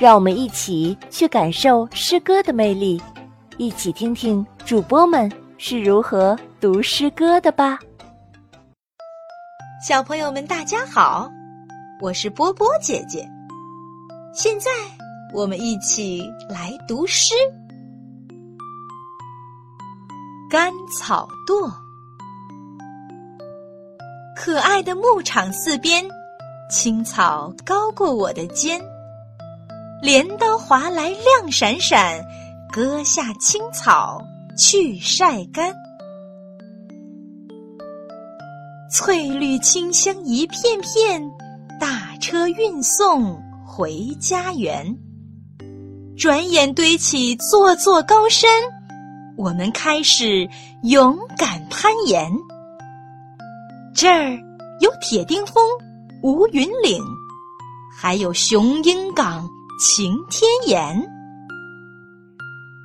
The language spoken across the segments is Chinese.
让我们一起去感受诗歌的魅力，一起听听主播们是如何读诗歌的吧。小朋友们，大家好，我是波波姐姐。现在我们一起来读诗，《甘草垛》。可爱的牧场四边。青草高过我的肩，镰刀划来亮闪闪，割下青草去晒干。翠绿清香一片片，大车运送回家园。转眼堆起座座高山，我们开始勇敢攀岩。这儿有铁钉峰。吴云岭，还有雄鹰岗、晴天岩。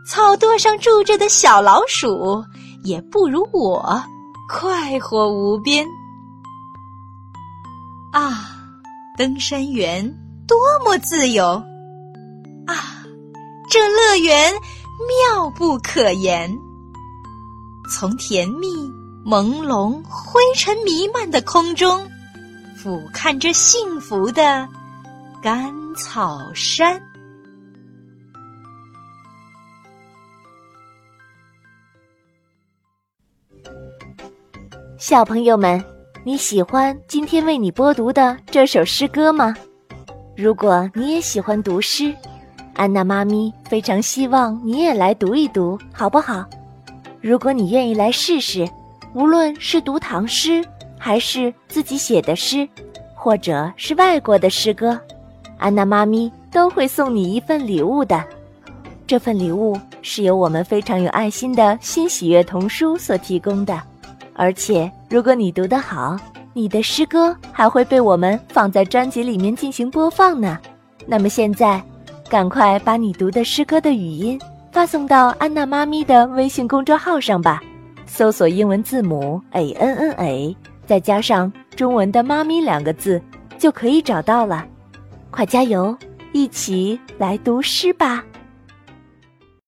草垛上住着的小老鼠，也不如我快活无边。啊，登山园多么自由！啊，这乐园妙不可言。从甜蜜、朦胧、灰尘弥漫的空中。俯瞰着幸福的甘草山，小朋友们，你喜欢今天为你播读的这首诗歌吗？如果你也喜欢读诗，安娜妈咪非常希望你也来读一读，好不好？如果你愿意来试试，无论是读唐诗。还是自己写的诗，或者是外国的诗歌，安娜妈咪都会送你一份礼物的。这份礼物是由我们非常有爱心的新喜悦童书所提供的，而且如果你读得好，你的诗歌还会被我们放在专辑里面进行播放呢。那么现在，赶快把你读的诗歌的语音发送到安娜妈咪的微信公众号上吧，搜索英文字母 a n n a。再加上中文的“妈咪”两个字，就可以找到了。快加油，一起来读诗吧！